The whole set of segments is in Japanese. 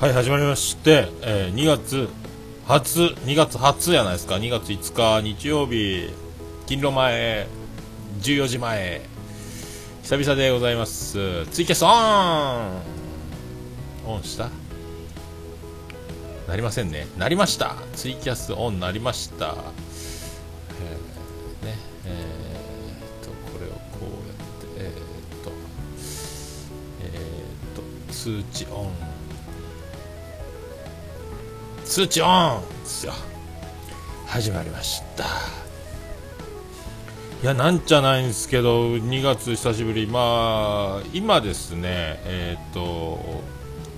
はい始まりまして、えー2月初2月初やないですか。2月5日日曜日勤労前14時前。久々でございます。ツイキャスオン!オンした？なりませんね。なりました。ツイキャスオンなりました、えーねえーっとこれをこうやってえーっとえーっと通知オン。通知オンですよ。始まりました。いやなんじゃないんですけど2月久しぶり。まあ今ですねえっ、と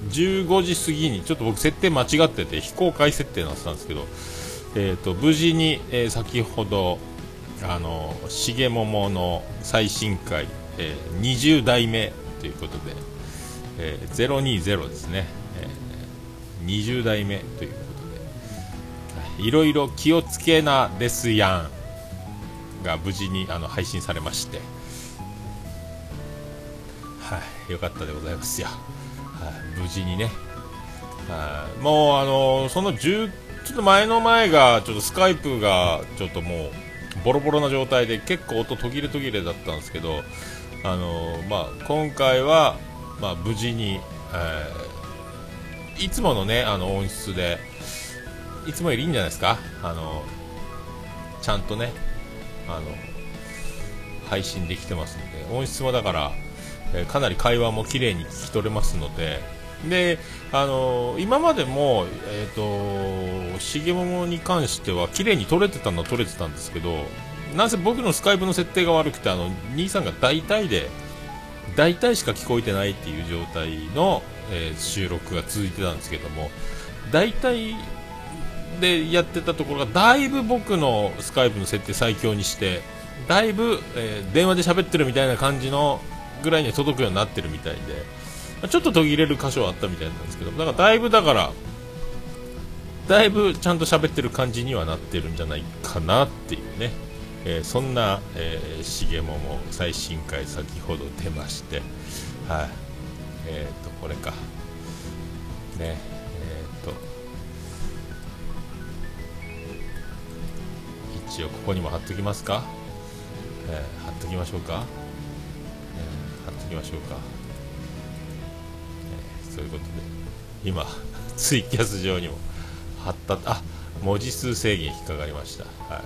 15時過ぎにちょっと僕設定間違ってて非公開設定になってたんですけどえっ、と無事に、えー先ほどあの重桃の最新回、えー20代目ということで、えー020ですね、えー20代目といういろいろ気をつけなですやんが無事にあの配信されまして。はいよかったでございますよ、はい、無事にね。はいもうあのその10ちょっと前の前がちょっとスカイプがちょっともうボロボロな状態で結構音途切れ途切れだったんですけどあのまあ今回はまあ無事に、えーいつものねあの音質でいつもよりいいんじゃないですか？あのちゃんとねあの配信できてますので。音質もだから、えーかなり会話も綺麗に聞き取れますので。であの今までも、えー、と重桃に関しては綺麗に撮れてたのは撮れてたんですけどなんせ僕のスカイプの設定が悪くてあの兄さんが大体で大体しか聞こえてないっていう状態の、えー収録が続いてたんですけども大体でやってたところがだいぶ僕のスカイプの設定最強にしてだいぶ、えー電話で喋ってるみたいな感じのぐらいには届くようになってるみたいでまあちょっと途切れる箇所はあったみたいなんですけどだからだいぶだからだいぶちゃんと喋ってる感じにはなってるんじゃないかなっていうね、えーそんな、えー、重桃最新回先ほど出ましてはい。えっ、とこれか。ね。一応ここにも貼っときますか、えー貼っときましょうか、えー貼っときましょうか、えーそういうことで。今 ツイキャス上にも貼った。あ文字数制限引っかかりました。はい。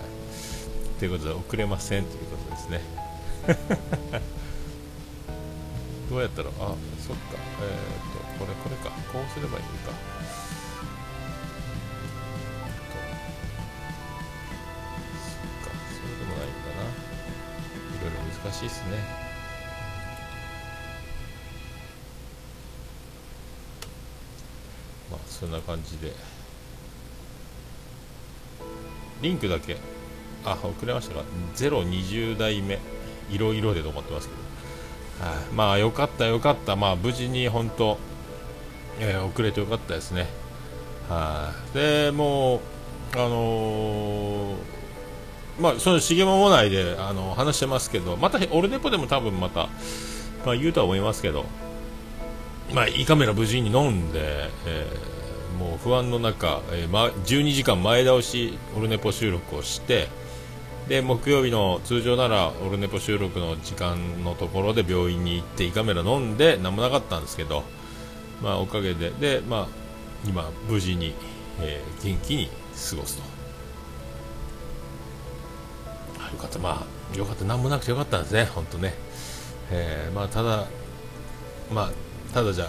ということで遅れませんということですね。どうやったらあそっか。えっ、とこれこれか。こうすればいいのか。しいっすね。まあそんな感じで。リンクだけ。あ遅れましたか。020代目。いろいろでと思ってますけど。はい。まあよかったよかった。まあ無事に本当、えー遅れてよかったですね。はい。でもうあのーまあその重桃内であの話してますけどまたオルネポでも多分また、まあ、言うとは思いますけどまあ、胃カメラ無事に飲んで、えーもう不安の中、えーま、12時間前倒しオルネポ収録をしてで木曜日の通常ならオルネポ収録の時間のところで病院に行って胃カメラ飲んで何もなかったんですけど、まあ、おかげでで、まあ、今無事に、えー元気に過ごすと。よかった。まあよかった。何もなくてよかったんですね。本当ね、えーまあただまあただじゃ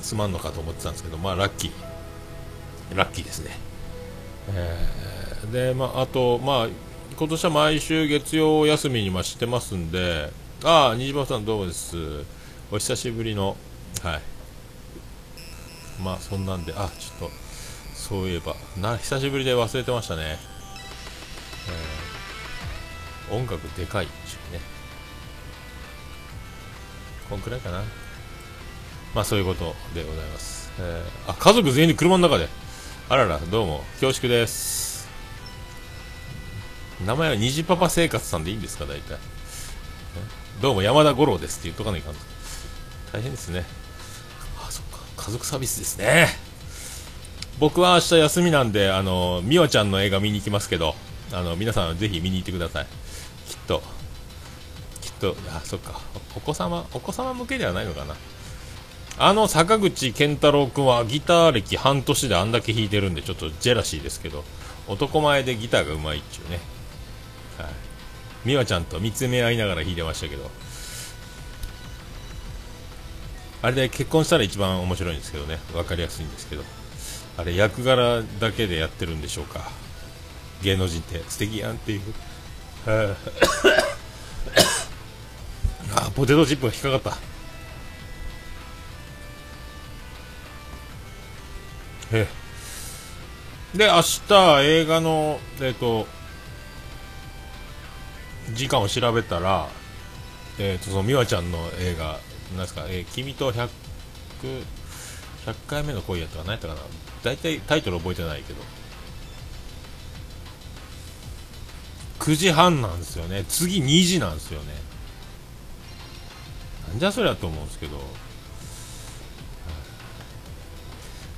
すまんのかと思ってたんですけどまあラッキー。ラッキーですね、えーでまああとまあ今年は毎週月曜休みにまあしてますんでああ虹パさんどうもです。お久しぶりのはい。まあそんなんであちょっとそういえばな久しぶりで忘れてましたね、えー音楽でかいでしょうね。こんくらいかな。まあそういうことでございます、えーあ家族全員で車の中で。あららどうも。恐縮です。名前は虹パパ生活さんでいいんですか？大体。どうも山田五郎ですって言っとかないかん大変ですね。あそっか。家族サービスですね。僕は明日休みなんであの美和ちゃんの映画見に行きますけどあの皆さんぜひ見に行ってください。と。きっと。あそっか。お子様お子様向けではないのかな。あの坂口健太郎君はギター歴半年であんだけ弾いてるんでちょっとジェラシーですけど男前でギターがうまいっちゅうね。はい。美和ちゃんと見つめ合いながら弾いてましたけど。あれで結婚したら一番面白いんですけどね。分かりやすいんですけど。あれ役柄だけでやってるんでしょうか。芸能人って素敵やんっていう。あポテトチップが引っかかった。えで明日映画のえっ、ー、と時間を調べたらえっ、ー、とその美和ちゃんの映画なんですか、えー、君と100 100回目の恋やったか何やったかな。大体タイトル覚えてないけど。9時半なんですよね。次2時なんですよね。なんじゃそりゃと思うんですけど。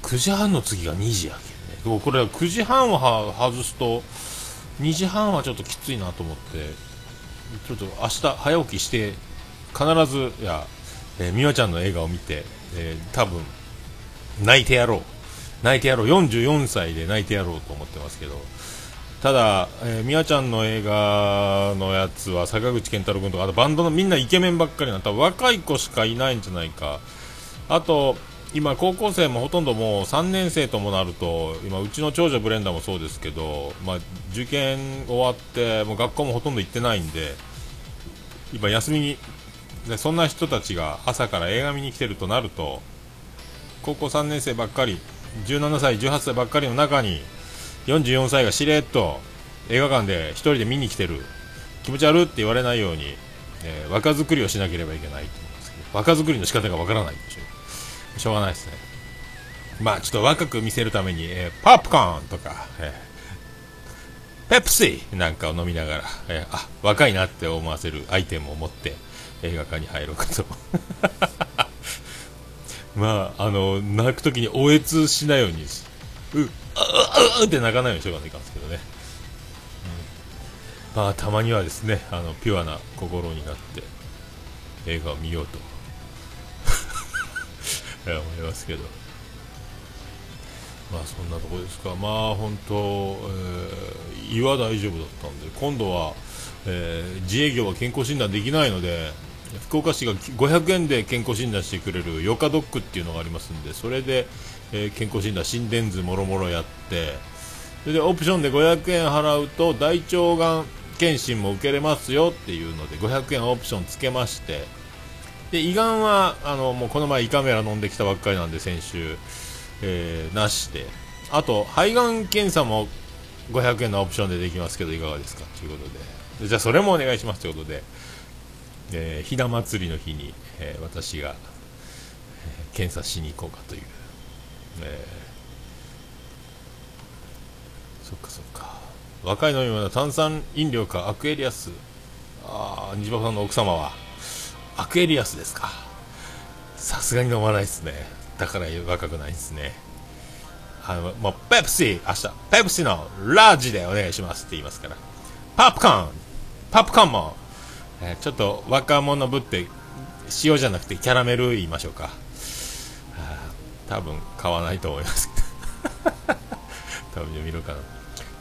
9時半の次が2時やけんね。これ9時半を外すと2時半はちょっときついなと思ってちょっと明日早起きして必ずいや、えー、美和ちゃんの映画を見て、えー、多分泣いてやろう。泣いてやろう。44歳で泣いてやろうと思ってますけど。ただ、えー、美和ちゃんの映画のやつは坂口健太郎君とかあとバンドのみんなイケメンばっかりな多分若い子しかいないんじゃないか。あと今、高校生もほとんどもう3年生ともなると今、うちの長女ブレンダーもそうですけど、まあ、受験終わってもう学校もほとんど行ってないんで今、休みにでそんな人たちが朝から映画見に来てるとなると高校3年生ばっかり17歳、18歳ばっかりの中に44歳がしれっと映画館で1人で見に来てる。気持ち悪って言われないように、えー、若作りをしなければいけないと思うんですけど若作りの仕方がわからないでしょしょうがないですね。まあちょっと若く見せるために、えー、ポップコーンとか、えー、ペプシーなんかを飲みながら、えー、あ若いなって思わせるアイテムを持って映画館に入ろうかと。まああの泣く時におえつしないようにうううって泣かないようにしようかないかんですけどね、うん、まあたまにはですねあのピュアな心になって映画を見ようと思いますけどまあそんなとこですかまあ本当、えー、胃は大丈夫だったんで今度は、えー、自営業は健康診断できないので福岡市が500円で健康診断してくれるヨカドックっていうのがありますんでそれで、えー、健康診断心電図もろもろやってそれでオプションで500円払うと大腸がん検診も受けれますよっていうので500円オプションつけましてで胃がんはあのもうこの前胃カメラ飲んできたばっかりなんで先週、えー、なしで。あと肺がん検査も500円のオプションでできますけどいかがですかということで。じゃあそれもお願いしますということで、えー、ひな祭りの日に、えー、私が、検査しに行こうかという、えー、そっかそっか。若い飲み物炭酸飲料かアクエリアス。ああ虹パさんの奥様は。アクエリアスですか。さすがに飲まないですね。だから若くないですね。あのもうペプシー明日。ペプシーのラージでお願いしますって言いますから。パプコーン。パプコーンも、えー、ちょっと若者ぶって塩じゃなくてキャラメル言いましょうか。多分買わないと思います。多分見るかな。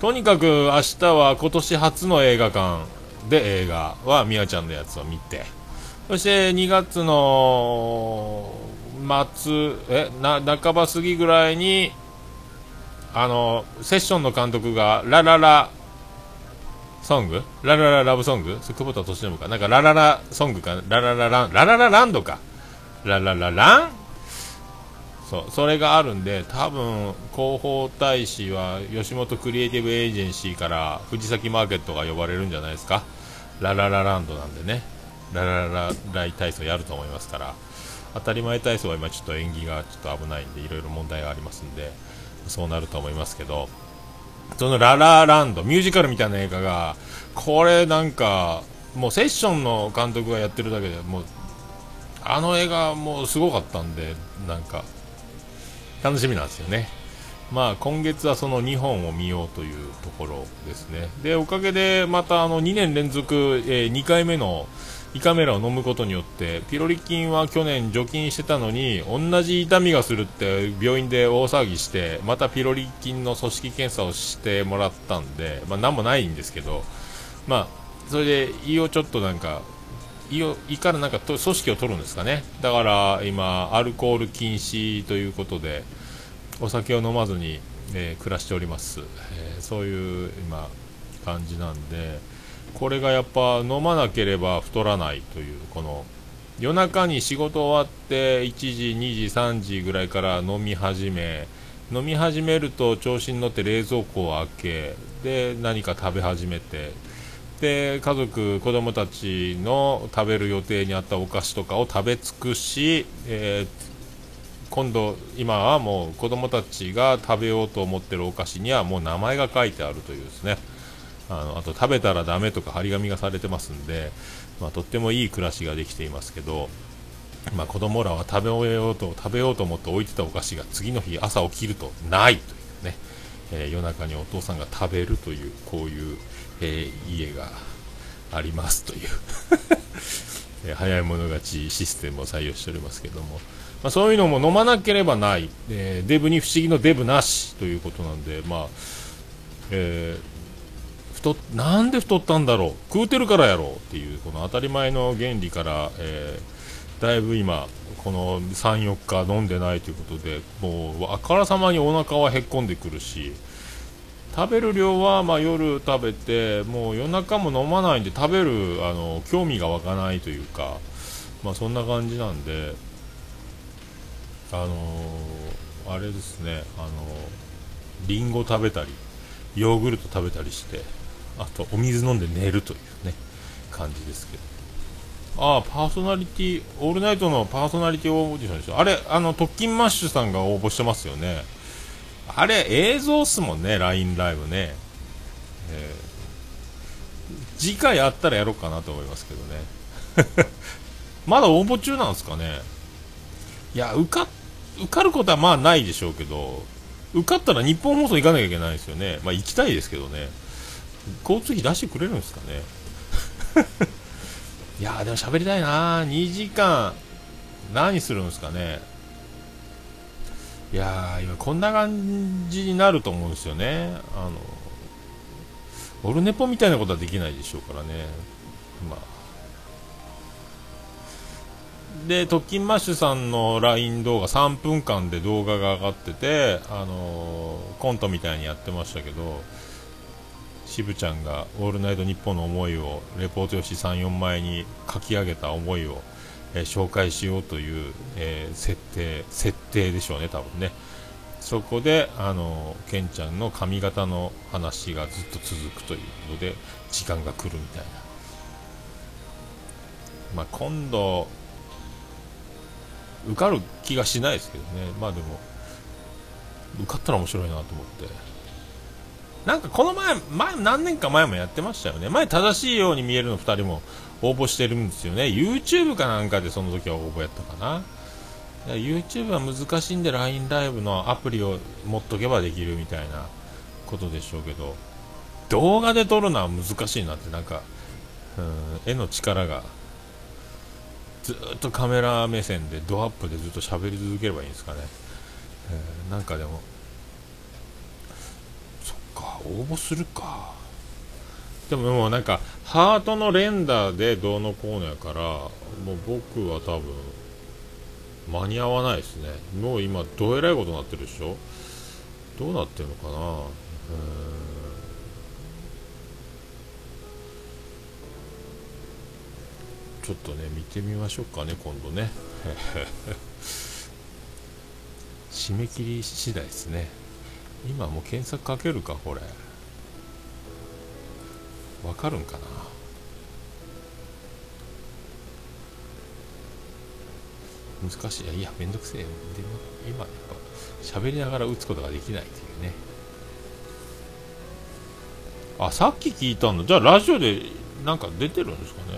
とにかく明日は今年初の映画館で映画はみやちゃんのやつを見てそして2月の末、え、な、半ば過ぎぐらいに、あの、セッションの監督が、ラララソング？ララララブソング？久保田敏信か？なんかラララソングか？ララララン、ラララランドか？ララララン？そう、それがあるんで、多分、広報大使は吉本クリエイティブエージェンシーから藤崎マーケットが呼ばれるんじゃないですか。ラララランドなんでね。ラララライ体操やると思いますから当たり前体操は今ちょっと演技がちょっと危ないんでいろいろ問題がありますんでそうなると思いますけどそのララランドミュージカルみたいな映画がこれなんかもうセッションの監督がやってるだけでもうあの映画もうすごかったんでなんか楽しみなんですよね。まあ、今月はその2本を見ようというところですね。で、おかげでまたあの2年連続、えー、2回目の胃カメラを飲むことによって、ピロリ菌は去年除菌してたのに、同じ痛みがするって病院で大騒ぎして、またピロリ菌の組織検査をしてもらったんで、まあ、なんもないんですけど、まあ、それで胃をちょっとなんか、胃からなんかと組織を取るんですかね。だから今、アルコール禁止ということで、お酒を飲まずに、えー、暮らしております、えー、そういう今感じなんでこれがやっぱ飲まなければ太らないというこの夜中に仕事終わって1時、2時、3時ぐらいから飲み始め飲み始めると調子に乗って冷蔵庫を開けで何か食べ始めてで家族、子供たちの食べる予定にあったお菓子とかを食べ尽くし、えー今度、今はもう子供たちが食べようと思ってるお菓子にはもう名前が書いてあるというですね。あのあと食べたらダメとか張り紙がされてますんで、まあ、とってもいい暮らしができていますけど、まあ、子供らは食べ終えようと食べようと思って置いてたお菓子が次の日朝起きるとないというね、えー、夜中にお父さんが食べるというこういう、えー、家がありますという。え早い者勝ちシステムを採用しておりますけども、まあ、そういうのも飲まなければない、えー、デブに不思議のデブなしということなんで、まあえー、太なんで太ったんだろう。食うてるからやろうっていうこの当たり前の原理から、えー、だいぶ今この34日飲んでないということでもうあからさまにお腹はへっこんでくるし食べる量はま夜食べてもう夜中も飲まないんで食べるあの興味が湧かないというか、まあ、そんな感じなんであのー、あれですね、あのー、リンゴ食べたりヨーグルト食べたりしてあとお水飲んで寝るというね感じですけど。ああパーソナリティオールナイトのパーソナリティオーディションでしょあれあの特勤マッシュさんが応募してますよね。あれ映像っすもんね LINE ライブね、えー、次回あったらやろうかなと思いますけどね。まだ応募中なんですかね。いや受か受かることはまあないでしょうけど受かったら日本放送行かなきゃいけないですよね。まあ行きたいですけどね。交通費出してくれるんですかね。いやでも喋りたいな2時間何するんですかね。いや今こんな感じになると思うんですよね。あのオルネポみたいなことはできないでしょうからね。まあ。で、特勤マッシュさんの LINE 動画3分間で動画が上がってて、あの、コントみたいにやってましたけど、渋ちゃんが「オールナイトニッポン」の思いをレポート用紙3、4枚に書き上げた思いをえ、紹介しようという、え、設定設定でしょうね、多分ね。そこで、あの、ケンちゃんの髪型の話がずっと続くというので、時間が来るみたいな。まあ、今度、受かる気がしないですけどね。まあでも、受かったら面白いなと思って。なんかこの前、前、何年か前もやってましたよね。前正しいように見えるの2人も応募してるんですよね。YouTube かなんかでその時は応募やったかな。YouTube は難しいんで LINE ライブのアプリを持っとけばできるみたいなことでしょうけど。動画で撮るのは難しいなってなんかうん絵の力が。ずっとカメラ目線でドアップでずっと喋り続ければいいんですかね、えー、なんかでもか応募するか。でももうなんかハートの連打でどうのこうのやからもう僕は多分間に合わないですね。もう今どえらいことになってるでしょ。どうなってるのかな。うん。ちょっとね見てみましょうかね今度ね。締め切り次第ですね。今もう検索かけるかこれ。わかるんかな？難しい。いやいやめんどくせえでも今やっぱ喋りながら打つことができないっていうね。あさっき聞いたんだじゃあラジオでなんか出てるんですかね。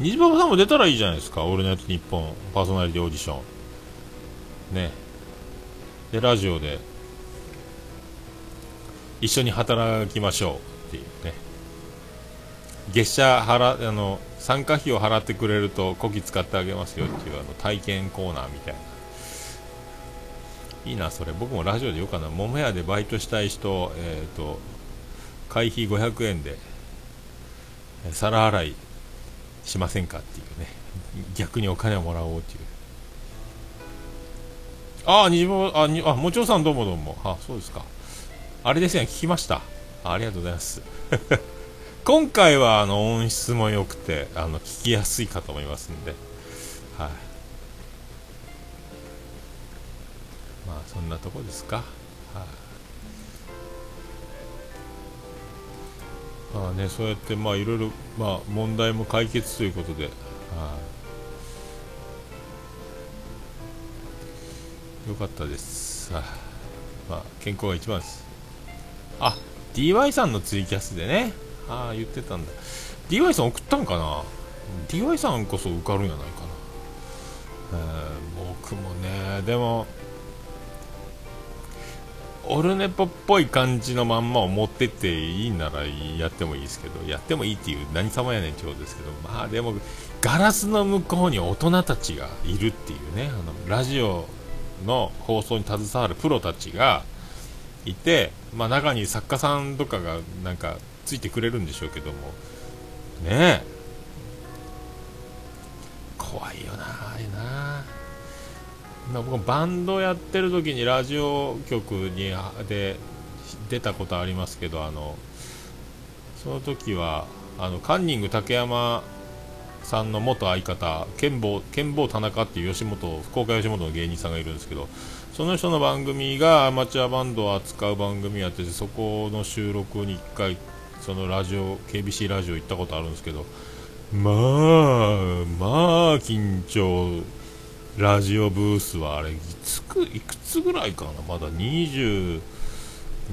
虹パパさんも出たらいいじゃないですか「オールナイトニッポン」パーソナリティオーディション。ね。でラジオで。一緒に働きましょうっていうね。月謝払あの参加費を払ってくれるとこき使ってあげますよっていうあの体験コーナーみたいな。いいなそれ。僕もラジオで言おうかな桃屋でバイトしたい人えっ、ー、と会費500円で皿洗いしませんかっていうね。逆にお金をもらおうっていう。ああ、にじも、あ、に、あ、もちろさんどうもどうも。あ、そうですか。あれですね、聞きました。ありがとうございます。今回は、あの、音質も良くて、あの、聞きやすいかと思いますんで。はい。まあ、そんなとこですか。はい。まあね、そうやって、まあ、いろいろ、まあ、問題も解決ということで、はい。よかったです。あまあ、健康が一番です。あ、DY さんのツイキャスでね。ああ、言ってたんだ。DY さん送ったんかな ?DY さんこそ受かるんやないかな。えー、僕もね、でも、オルネポっぽい感じのまんまを持ってっていいならやってもいいですけど、やってもいいっていう何様やねんってことですけど、まあでも、ガラスの向こうに大人たちがいるっていうね、あのラジオの放送に携わるプロたちがいて、まあ、中に作家さんとかがなんかついてくれるんでしょうけども。ねえ。怖いよなあれな。まあ、僕バンドやってる時にラジオ局にで出たことありますけどあのその時はあのカンニング竹山さんの元相方剣坊剣坊田中っていう吉本福岡吉本の芸人さんがいるんですけどその人の番組がアマチュアバンドを扱う番組やっててそこの収録に1回そのラジオ KBC ラジオ行ったことあるんですけどまあまあ緊張ラジオブースはあれいつくいくつぐらいかな？まだ20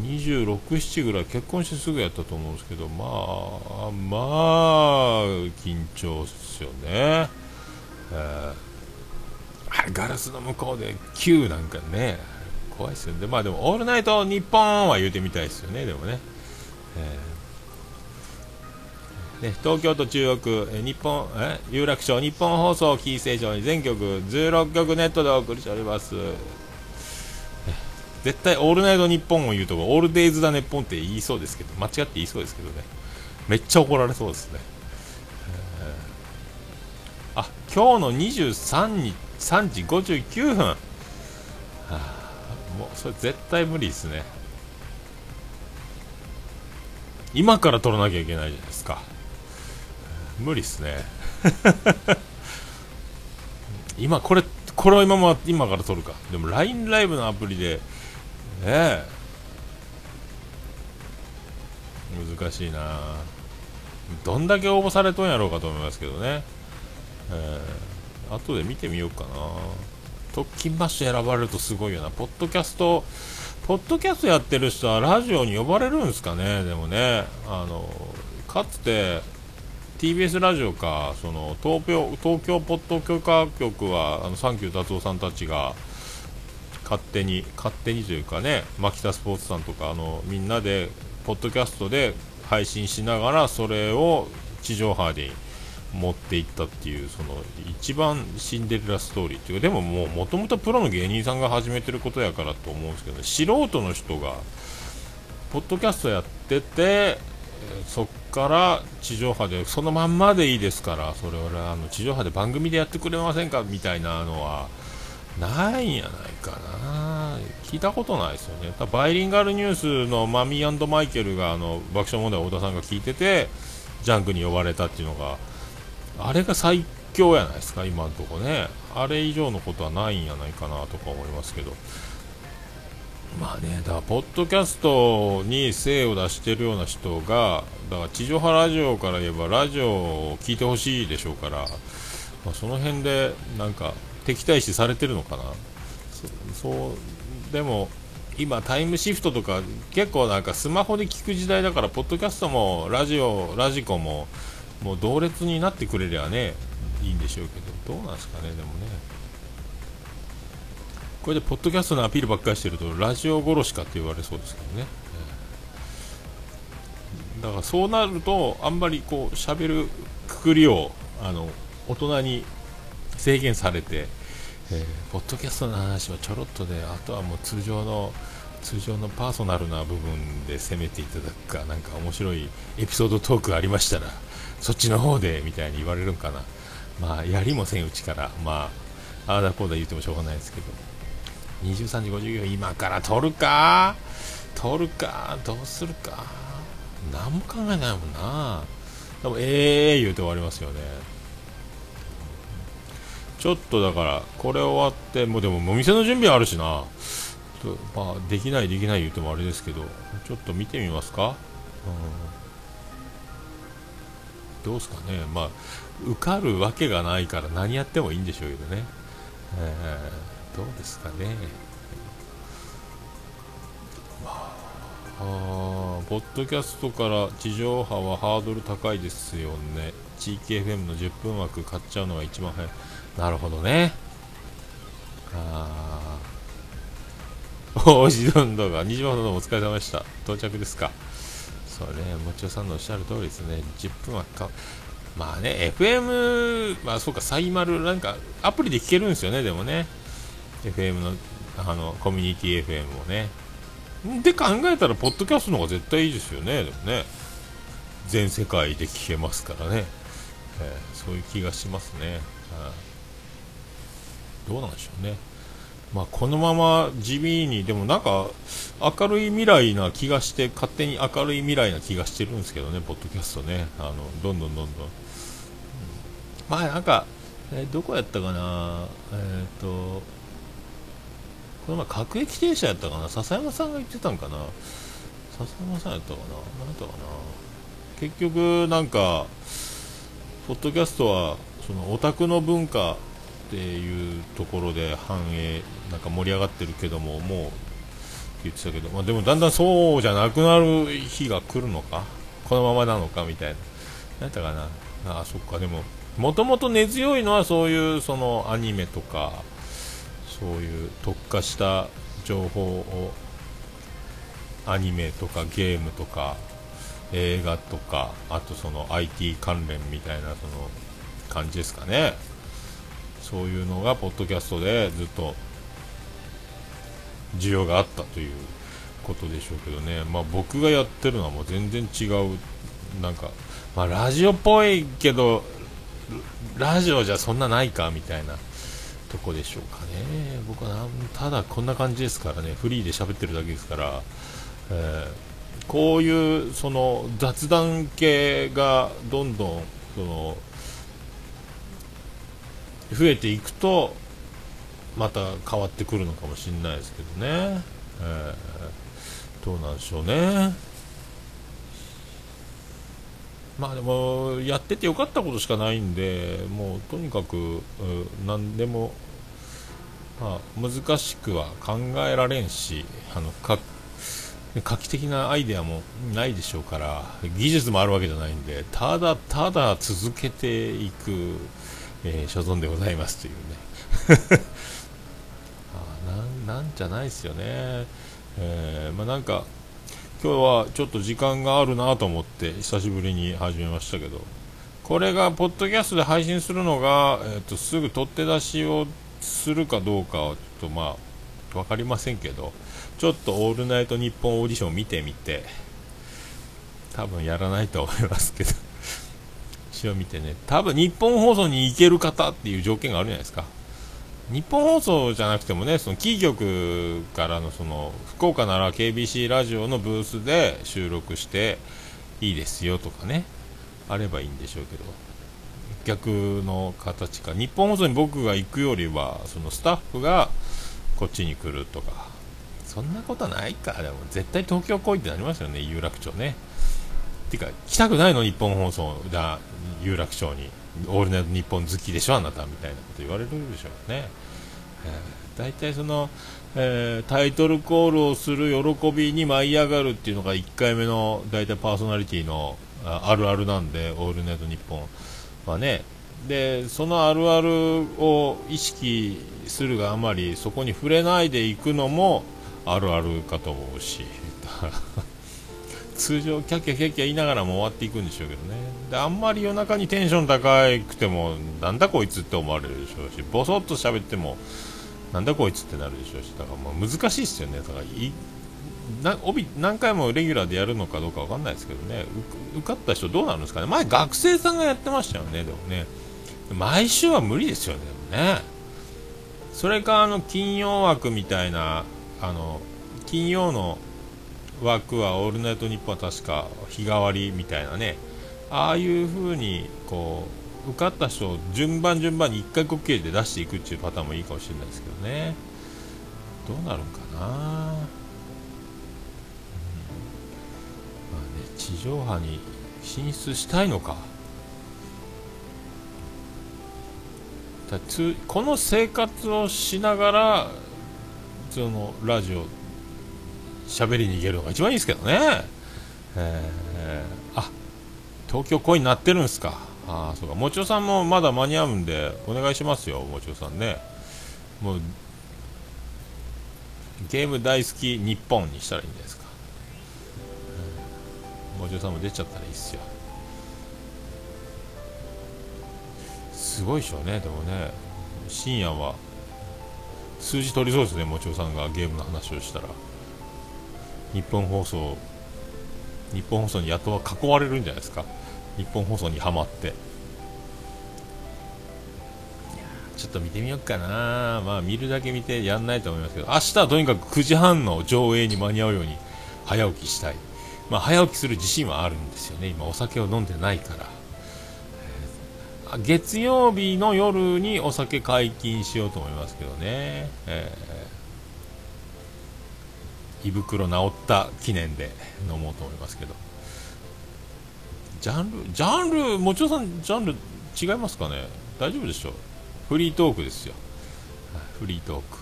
26、7ぐらい結婚してすぐやったと思うんですけど、まあ、まあ、緊張っすよね。えー、ガラスの向こうで9なんかね、怖いっすよね。まあでも、オールナイト日本は言うてみたいですよね、でもね。えー、ね東京都中央区、え日本え有楽町日本放送キーステーションに全曲16曲ネットでお送りしております。絶対オールナイトニッポンを言うとオールデイズだネッポンって言いそうですけど、間違って言いそうですけどね。めっちゃ怒られそうですね。あ、今日の23日、3時59分。はあ、もうそれ絶対無理ですね。今から撮らなきゃいけないじゃないですか。無理っすね。今、これ、これは今も今から撮るか。でも LINE ライブのアプリでねえ難しいなどんだけ応募されとんやろうかと思いますけどね、えー、後で見てみようかな。特勤マッシュ選ばれるとすごいよな。ポッドキャストポッドキャストやってる人はラジオに呼ばれるんですかね？でもねあのかつて TBS ラジオかその東京東京ポッド許可局はあのサンキュー達夫さんたちが勝手に勝手にというかね牧田スポーツさんとかあのみんなでポッドキャストで配信しながらそれを地上波に持っていったっていうその一番シンデレラストーリーっていうかでももうもともとプロの芸人さんが始めてることやからと思うんですけど、ね、素人の人がポッドキャストやっててそっから地上波でそのまんまでいいですからそれはあの地上波で番組でやってくれませんかみたいなのはないんやないかな。聞いたことないですよね。バイリンガルニュースのマミーマイケルがあの爆笑問題太田さんが聞いててジャンクに呼ばれたっていうのがあれが最強やないですか今のとこね。あれ以上のことはないんやないかなとか思いますけど。まあねだからポッドキャストに精を出してるような人がだから地上波ラジオから言えばラジオを聞いてほしいでしょうから、まあ、その辺でなんか敵対視されてるのかな。そうでも今タイムシフトとか結構なんかスマホで聞く時代だからポッドキャストもラジオラジコももう同列になってくれりゃねいいんでしょうけどどうなんですかねでもね。これでポッドキャストのアピールばっかりしてるとラジオ殺しかって言われそうですけどね、だからそうなるとあんまりこう喋るくくりをあの大人に制限されて、えー、ポッドキャストの話はちょろっとであとはもう通常の通常のパーソナルな部分で攻めていただくかなんか面白いエピソードトークありましたらそっちの方でみたいに言われるんかな。まあやりもせんうちから。まあああだこうだ言ってもしょうがないですけど。23時50分今から撮るか？撮るか？どうするか？何も考えないもんな。多分ええー、言うて終わりますよね。ちょっとだからこれ終わってもうでもお店の準備あるしな。とまあできないできない言うてもあれですけどちょっと見てみますか、うん、どうですかね。まあ受かるわけがないから何やってもいいんでしょうけどね、えー、どうですかね。あポッドキャストから地上波はハードル高いですよね。地域 FM の10分枠買っちゃうのが一番早い。なるほどね。ああおいしどんどんが西本どうもお疲れ様でした到着ですかそうねもちろさんのおっしゃる通りですね10分枠かまあね FM まあそうかサイマルなんかアプリで聞けるんですよねでもね FM のあのコミュニティ FM もねで考えたら、ポッドキャストの方が絶対いいですよね、でもね。全世界で聞けますからね。えー、そういう気がしますね。どうなんでしょうね。まあ、このまま地味に、でもなんか、明るい未来な気がして、勝手に明るい未来な気がしてるんですけどね、ポッドキャストね。あの、どんどんどんどん。まあ、なんか、えー、どこやったかな、えっ、と、この前各駅停車やったかな。笹山さんが言ってたんかな。笹山さんやったかな。何やったかな。結局なんかポッドキャストはそのオタクの文化っていうところで反映なんか盛り上がってるけどももう言ってたけど、まあ、でもだんだんそうじゃなくなる日が来るのか？このままなのかみたいな。何やったかな？あそっか。でももともと根強いのはそういうそのアニメとかそういう特化した情報をアニメとかゲームとか映画とかあとその IT 関連みたいなその感じですかね。そういうのがポッドキャストでずっと需要があったということでしょうけどね、まあ、僕がやってるのはもう全然違う。なんか、まあ、ラジオっぽいけどラジオじゃそんなないかみたいなとこでしょうかね、僕はただこんな感じですからね、フリーで喋ってるだけですから、えー、こういうその雑談系がどんどんその増えていくと、また変わってくるのかもしれないですけどね、えー、どうなんでしょうね。まあでも、やっててよかったことしかないんで、もうとにかく、何でも、まあ、難しくは考えられんし、あのか画期的なアイデアもないでしょうから、技術もあるわけじゃないんで、ただただ続けていく、えー、所存でございますというね。あななんじゃないですよね。えー、まあ、なんか今日はちょっと時間があるなと思って久しぶりに始めましたけどこれがポッドキャストで配信するのが、えーと、すぐ取って出しをするかどうかはちょっとまあ分かりませんけどちょっと「オールナイトニッポン」オーディション見てみて多分やらないと思いますけど一応見てね多分日本放送に行ける方っていう条件があるじゃないですか。日本放送じゃなくてもね、そのキー局からのその福岡なら KBC ラジオのブースで収録していいですよとかね、あればいいんでしょうけど、逆の形か、日本放送に僕が行くよりは、そのスタッフがこっちに来るとか、そんなことないか、でも絶対東京来いってなりますよね、有楽町ね。てか、来たくないの、日本放送じゃ有楽町に。オールナイトニッポン好きでしょ、あなたみたいなこと言われるでしょうね。えー、大体その、えー、タイトルコールをする喜びに舞い上がるっていうのが1回目の大体パーソナリティのあるあるなんで、オールナイトニッポンはね。で、そのあるあるを意識するがあまりそこに触れないでいくのもあるあるかと思うし通常キャッキャキャッキャ言いながらも終わっていくんでしょうけどね。であんまり夜中にテンション高くてもなんだこいつって思われるでしょうしボソッと喋ってもなんだこいつってなるでしょうしだからもう難しいですよね。だからいな帯何回もレギュラーでやるのかどうか分かんないですけどね。受かった人どうなるんですかね。前学生さんがやってましたよね。でもね。毎週は無理ですよね。でもね。それかあの金曜枠みたいなあの金曜の枠は「オールナイトニッポン」は確か日替わりみたいなね。ああいう風にこう受かった人を順番順番に1回こっきりで出していくっていうパターンもいいかもしれないですけどね。どうなるんかな、うん、まあね地上波に進出したいのか。だつこの生活をしながらそのラジオ喋りに行けるのが一番いいですけどね、えー、あ東京恋になってるんですか。あそうか。もちおさんもまだ間に合うんでお願いしますよ。もちおさんね。もうゲーム大好き日本にしたらいいんですか、もちおさんも出ちゃったらいいっすよ。すごいでしょうねでもね。深夜は数字取りそうですねもちおさんがゲームの話をしたら。日本放送日本放送にやっと囲われるんじゃないですか？日本放送にはまって。ちょっと見てみようかな。まあ見るだけ見てやんないと思いますけど。明日はとにかく9時半の上映に間に合うように早起きしたい。まあ早起きする自信はあるんですよね。今お酒を飲んでないから。月曜日の夜にお酒解禁しようと思いますけどね、えー、胃袋治った記念で飲もうと思いますけど。ジャンルジャンルもちろさんジャンル違いますかね？大丈夫でしょう。フリートークですよ。フリートーク。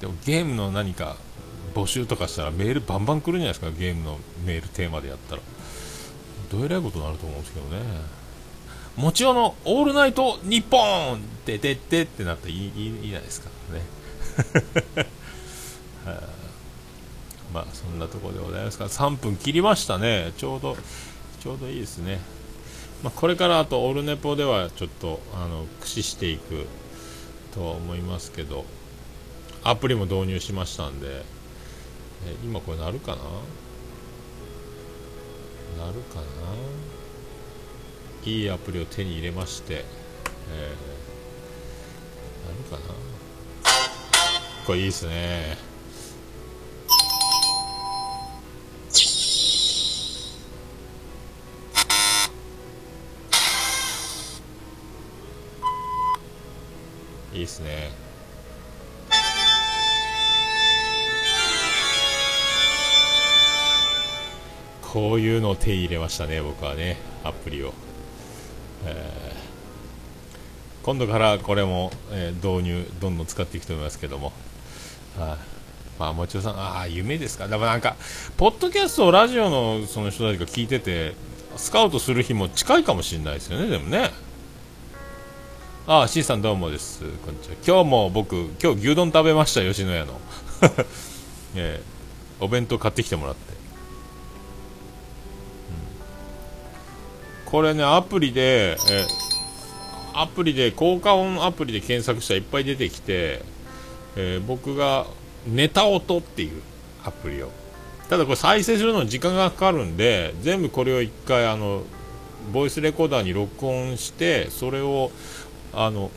でもゲームの何か募集とかしたらメールバンバン来るんじゃないですか？ゲームのメールテーマでやったら。どえらいことになると思うんですけどね。もちろんの「オールナイトニッポン!」っててってってなったらいいいいじゃないですか。ね、まあそんなところでございますか。ら3分切りましたね。ちょうどちょうどいいですね、まあ、これからあとオルネポではちょっとあの駆使していくとは思いますけど。アプリも導入しましたんで、え今これなるかな？なるかな？いいアプリを手に入れまして、えー、なるかな？これいいですねいいですねこういうのを手入れましたね、僕はね、アプリを。えー、今度からこれも、えー、導入、どんどん使っていくと思いますけども。はい、まあ、もちろんさん、ああ、夢ですか？だからなんか、ポッドキャストをラジオのその人たちが聞いてて、スカウトする日も近いかもしれないですよね、でもね。ああ、C さんどうもです。こんにちは。今日も僕、今日牛丼食べました、吉野家の。えー、お弁当買ってきてもらって。これね、アプリで、えアプリで、効果音アプリで検索したらいっぱい出てきて、えー、僕が、ネタ音っていうアプリを。ただこれ再生するのに時間がかかるんで、全部これを一回、あの、ボイスレコーダーに録音して、それを、あの、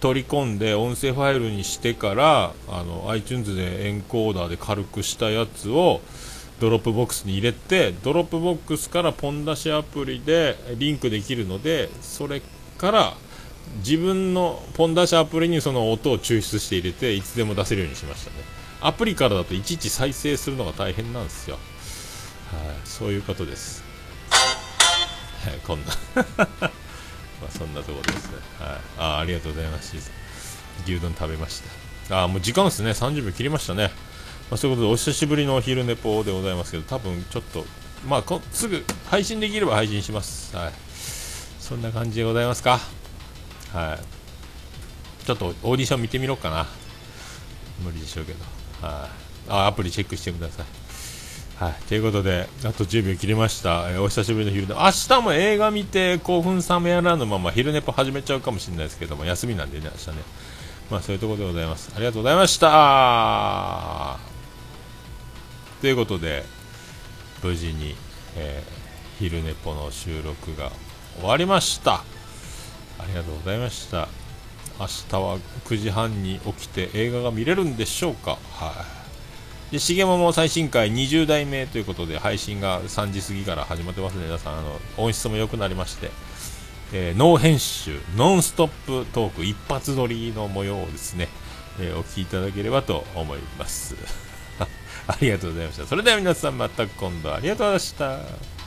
取り込んで音声ファイルにしてから、あの、iTunes でエンコーダーで軽くしたやつを、ドロップボックスに入れてドロップボックスからポン出しアプリでリンクできるのでそれから自分のポン出しアプリにその音を抽出して入れていつでも出せるようにしましたね。アプリからだといちいち再生するのが大変なんですよ。はいそういうことです。はいこんな。まあそんなところですね。はい。あありがとうございます。牛丼食べました。あもう時間ですね。30秒切りましたね。まあ、そういうことでお久しぶりのお昼寝ぽでございますけど多分ちょっとまあすぐ配信できれば配信します。はい。そんな感じでございますか。はい。ちょっとオーディション見てみろかな。無理でしょうけど。はい。あアプリチェックしてください。はい、ということで、あと10秒切りました、えー、お久しぶりの昼寝、明日も映画見て、興奮冷めやらぬまま昼寝ぽ始めちゃうかもしれないですけども、休みなんでね、明日ね、まあそういうところでございます。ありがとうございました。ということで、無事に、えー、昼寝ぽの収録が終わりました。ありがとうございました。明日は9時半に起きて映画が見れるんでしょうか？はい、で、しげもも最新回20代目ということで、配信が3時過ぎから始まってますね、皆さん、あの、音質も良くなりまして、えー、ノー編集、ノンストップトーク一発撮りの模様をですね、えー、お聞きいただければと思います。ありがとうございました。それでは皆さんまた今度ありがとうございました。